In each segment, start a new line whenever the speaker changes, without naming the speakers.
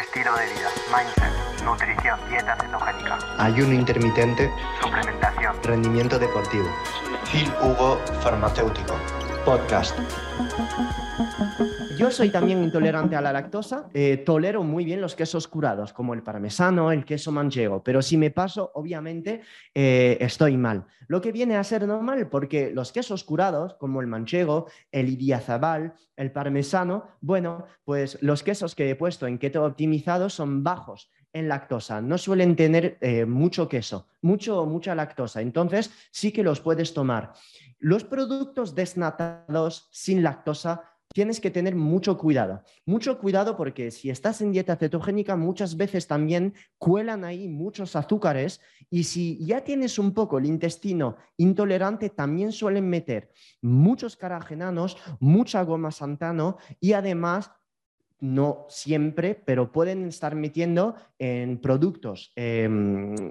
estilo de vida, mindset, nutrición, dieta cetogénica,
ayuno intermitente,
suplementación,
rendimiento deportivo. Phil Hugo Farmacéutico. Podcast.
Yo soy también intolerante a la lactosa. eh, tolero muy bien los quesos curados, como el parmesano, el queso manchego, pero si me paso, obviamente, eh, estoy mal. Lo que viene a ser normal, porque los quesos curados, como el manchego, el idiazabal, el parmesano, bueno, pues los quesos que he puesto en keto optimizado son bajos en lactosa, no suelen tener eh, mucho queso, mucho, mucha lactosa, entonces sí que los puedes tomar. Los productos desnatados sin lactosa tienes que tener mucho cuidado. Mucho cuidado porque si estás en dieta cetogénica muchas veces también cuelan ahí muchos azúcares y si ya tienes un poco el intestino intolerante también suelen meter muchos caragenanos, mucha goma santano y además no siempre, pero pueden estar metiendo en productos eh,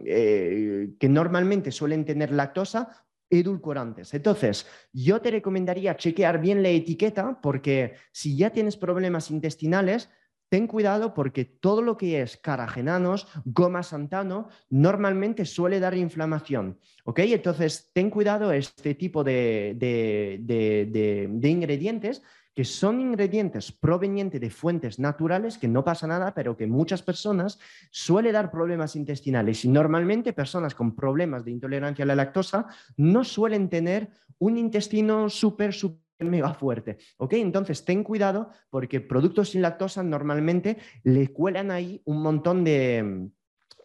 eh, que normalmente suelen tener lactosa edulcorantes. Entonces, yo te recomendaría chequear bien la etiqueta porque si ya tienes problemas intestinales, ten cuidado porque todo lo que es caragenanos, goma santano, normalmente suele dar inflamación. ¿Ok? Entonces, ten cuidado este tipo de, de, de, de, de ingredientes que son ingredientes provenientes de fuentes naturales, que no pasa nada, pero que muchas personas suele dar problemas intestinales. Y normalmente personas con problemas de intolerancia a la lactosa no suelen tener un intestino súper, súper mega fuerte. ¿Ok? Entonces, ten cuidado porque productos sin lactosa normalmente le cuelan ahí un montón de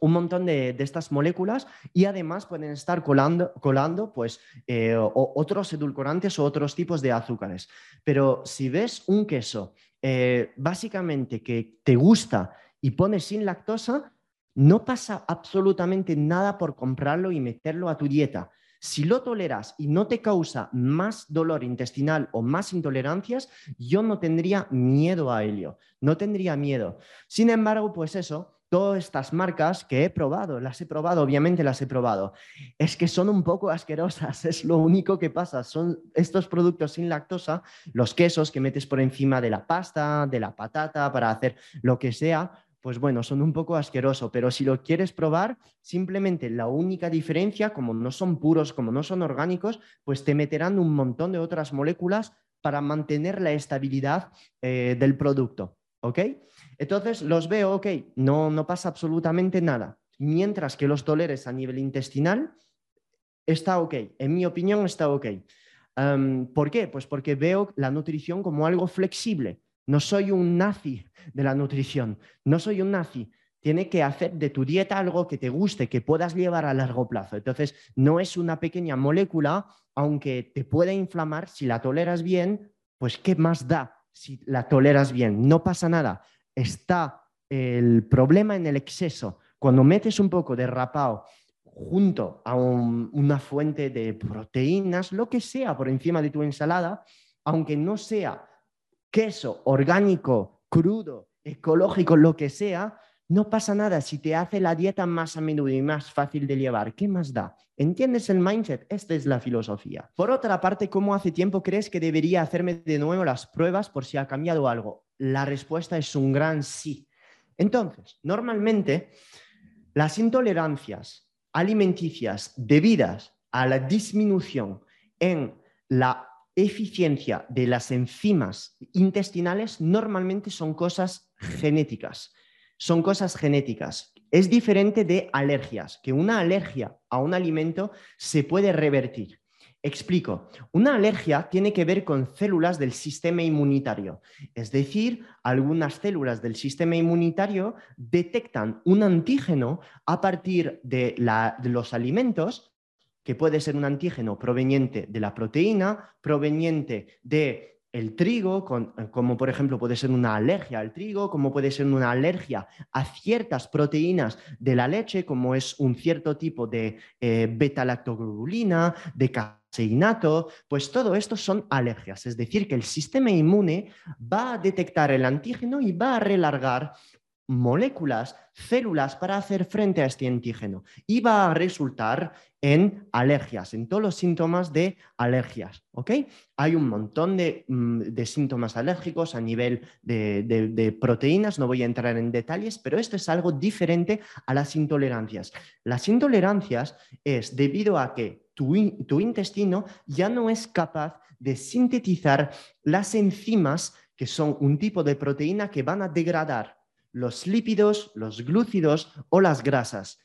un montón de, de, estas moléculas y además pueden estar colando, colando pues, eh, otros edulcorantes o otros tipos de azúcares. Pero si ves un queso eh, básicamente que te gusta y pones sin lactosa, no pasa absolutamente nada por comprarlo y meterlo a tu dieta. Si lo toleras y no te causa más dolor intestinal o más intolerancias, yo no tendría miedo a ello, no tendría miedo. Sin embargo, pues eso, todas estas marcas que he probado, las he probado, obviamente las he probado, es que son un poco asquerosas, es lo único que pasa. Son estos productos sin lactosa, los quesos que metes por encima de la pasta, de la patata, para hacer lo que sea, pues bueno, son un poco asquerosos, pero si lo quieres probar, simplemente la única diferencia, como no son puros, como no son orgánicos, pues te meterán un montón de otras moléculas para mantener la estabilidad eh, del producto. ¿Ok? Entonces los veo, ok, no, no pasa absolutamente nada. Mientras que los toleres a nivel intestinal, está ok. En mi opinión, está ok. Um, ¿Por qué? Pues porque veo la nutrición como algo flexible. No soy un nazi de la nutrición, no soy un nazi. Tiene que hacer de tu dieta algo que te guste, que puedas llevar a largo plazo. Entonces, no es una pequeña molécula, aunque te pueda inflamar, si la toleras bien, pues ¿qué más da si la toleras bien? No pasa nada está el problema en el exceso. Cuando metes un poco de rapao junto a un, una fuente de proteínas, lo que sea por encima de tu ensalada, aunque no sea queso orgánico, crudo, ecológico, lo que sea, no pasa nada si te hace la dieta más a menudo y más fácil de llevar. ¿Qué más da? ¿Entiendes el mindset? Esta es la filosofía. Por otra parte, ¿cómo hace tiempo crees que debería hacerme de nuevo las pruebas por si ha cambiado algo? La respuesta es un gran sí. Entonces, normalmente las intolerancias alimenticias debidas a la disminución en la eficiencia de las enzimas intestinales normalmente son cosas genéticas son cosas genéticas. Es diferente de alergias, que una alergia a un alimento se puede revertir. Explico, una alergia tiene que ver con células del sistema inmunitario, es decir, algunas células del sistema inmunitario detectan un antígeno a partir de, los alimentos, que puede ser un antígeno proveniente de la proteína, proveniente de el trigo, con, como por ejemplo puede ser una alergia al trigo, como puede ser una alergia a ciertas proteínas de la leche, como es un cierto tipo de eh, beta-lactoglobulina, de caseinato, pues todo esto son alergias. Es decir, que el sistema inmune va a detectar el antígeno y va a relargar moléculas, células para hacer frente a este antígeno y va a resultar en alergias, en todos los síntomas de alergias. ¿ok? Hay un montón de, mm, síntomas alérgicos a nivel de, proteínas, no voy a entrar en detalles, pero esto es algo diferente a las intolerancias. Las intolerancias es debido a que tu, tu intestino ya no es capaz de sintetizar las enzimas que son un tipo de proteína que van a degradar los lípidos, los glúcidos o las grasas.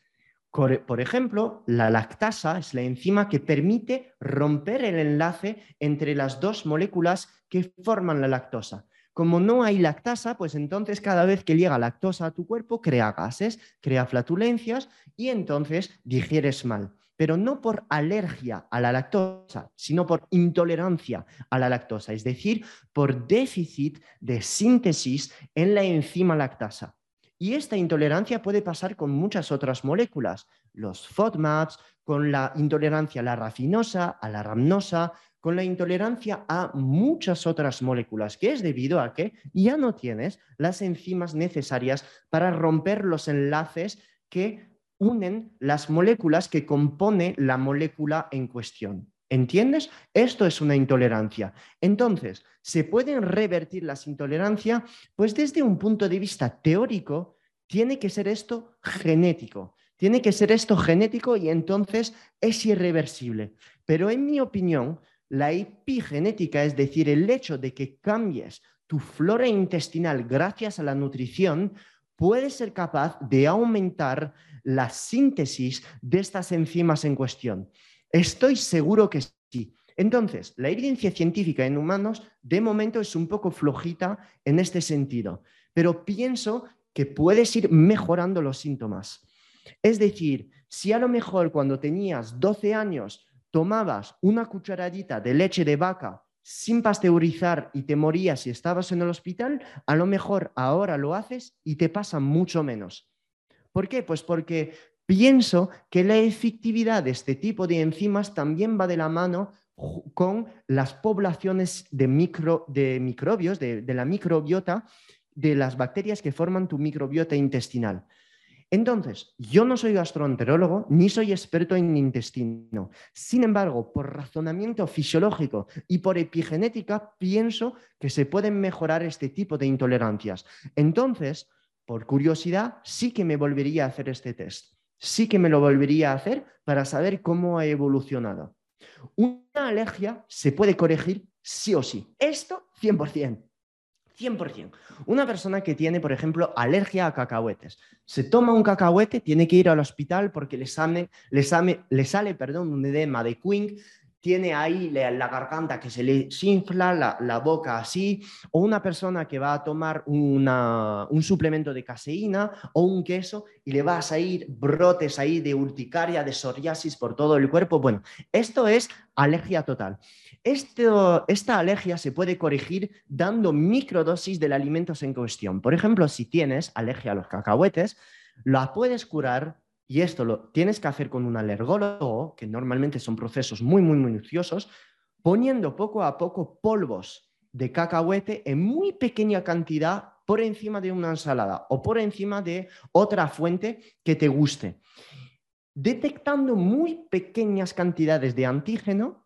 Por ejemplo, la lactasa es la enzima que permite romper el enlace entre las dos moléculas que forman la lactosa. Como no hay lactasa, pues entonces cada vez que llega lactosa a tu cuerpo crea gases, crea flatulencias y entonces digieres mal pero no por alergia a la lactosa, sino por intolerancia a la lactosa, es decir, por déficit de síntesis en la enzima lactasa. Y esta intolerancia puede pasar con muchas otras moléculas, los FODMAPs, con la intolerancia a la rafinosa, a la ramnosa, con la intolerancia a muchas otras moléculas, que es debido a que ya no tienes las enzimas necesarias para romper los enlaces que unen las moléculas que compone la molécula en cuestión. ¿Entiendes? Esto es una intolerancia. Entonces, ¿se pueden revertir las intolerancias? Pues desde un punto de vista teórico, tiene que ser esto genético. Tiene que ser esto genético y entonces es irreversible. Pero en mi opinión, la epigenética, es decir, el hecho de que cambies tu flora intestinal gracias a la nutrición, puede ser capaz de aumentar la síntesis de estas enzimas en cuestión. Estoy seguro que sí. Entonces, la evidencia científica en humanos de momento es un poco flojita en este sentido, pero pienso que puedes ir mejorando los síntomas. Es decir, si a lo mejor cuando tenías 12 años tomabas una cucharadita de leche de vaca sin pasteurizar y te morías si estabas en el hospital, a lo mejor ahora lo haces y te pasa mucho menos. ¿Por qué? Pues porque pienso que la efectividad de este tipo de enzimas también va de la mano con las poblaciones de, microbios, de la microbiota, de las bacterias que forman tu microbiota intestinal. Entonces, yo no soy gastroenterólogo ni soy experto en intestino. Sin embargo, por razonamiento fisiológico y por epigenética, pienso que se pueden mejorar este tipo de intolerancias. Entonces, por curiosidad, sí que me volvería a hacer este test. Sí que me lo volvería a hacer para saber cómo ha evolucionado. Una alergia se puede corregir sí o sí. Esto 100%. 100%. Una persona que tiene, por ejemplo, alergia a cacahuetes, se toma un cacahuete, tiene que ir al hospital porque le, sale, le, sale perdón, un edema de Queen, tiene ahí la, garganta que se le infla, la, boca así, o una persona que va a tomar un suplemento de caseína o un queso y le va a salir brotes ahí de urticaria, de psoriasis por todo el cuerpo. Bueno, esto es alergia total. Esta alergia se puede corregir dando microdosis del alimento en cuestión. Por ejemplo, si tienes alergia a los cacahuetes, la puedes curar y esto lo tienes que hacer con un alergólogo, que normalmente son procesos muy, muy minuciosos, poniendo poco a poco polvos de cacahuete en muy pequeña cantidad por encima de una ensalada o por encima de otra fuente que te guste. Detectando muy pequeñas cantidades de antígeno,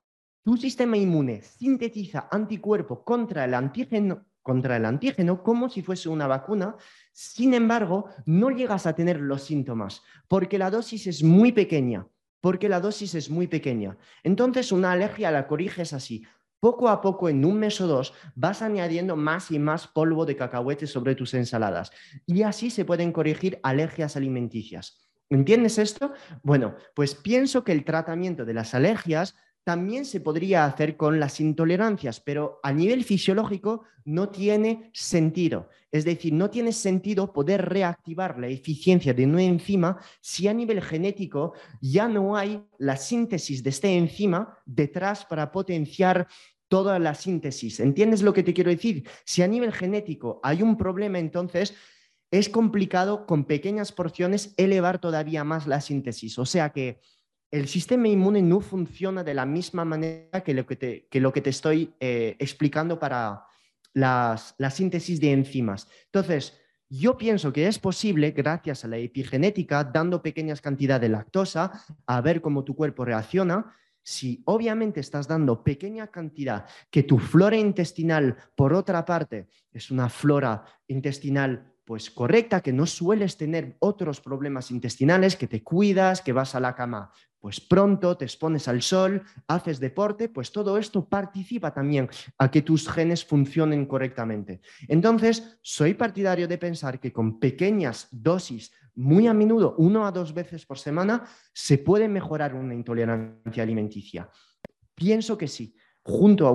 tu sistema inmune sintetiza anticuerpo contra el antígeno, contra el antígeno como si fuese una vacuna sin embargo, no llegas a tener los síntomas porque la dosis es muy pequeña, porque la dosis es muy pequeña. Entonces, una alergia la corriges así. Poco a poco, en un mes o dos, vas añadiendo más y más polvo de cacahuete sobre tus ensaladas. Y así se pueden corregir alergias alimenticias. ¿Entiendes esto? Bueno, pues pienso que el tratamiento de las alergias también se podría hacer con las intolerancias, pero a nivel fisiológico no tiene sentido. Es decir, no tiene sentido poder reactivar la eficiencia de una enzima si a nivel genético ya no hay la síntesis de esta enzima detrás para potenciar toda la síntesis. ¿Entiendes lo que te quiero decir? Si a nivel genético hay un problema, entonces es complicado con pequeñas porciones elevar todavía más la síntesis. O sea que el sistema inmune no funciona de la misma manera que lo que te, estoy eh, explicando para la síntesis de enzimas. Entonces, Yo pienso que es posible, gracias a la epigenética, dando pequeñas cantidades de lactosa, a ver cómo tu cuerpo reacciona. Si obviamente estás dando pequeña cantidad, que tu flora intestinal, por otra parte, es una flora intestinal pues correcta, que no sueles tener otros problemas intestinales, que te cuidas, que vas a la cama pues pronto, te expones al sol, haces deporte, pues todo esto participa también a que tus genes funcionen correctamente. Entonces, soy partidario de pensar que con pequeñas dosis, muy a menudo, uno a dos veces por semana, se puede mejorar una intolerancia alimenticia. Pienso que sí junto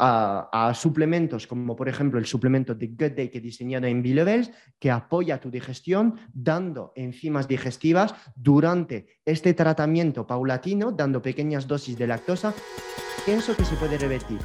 a, suplementos como por ejemplo el suplemento de Good Day que he diseñado en B-Levels, que apoya tu digestión dando enzimas digestivas durante este tratamiento paulatino, dando pequeñas dosis de lactosa, pienso que se puede revertir.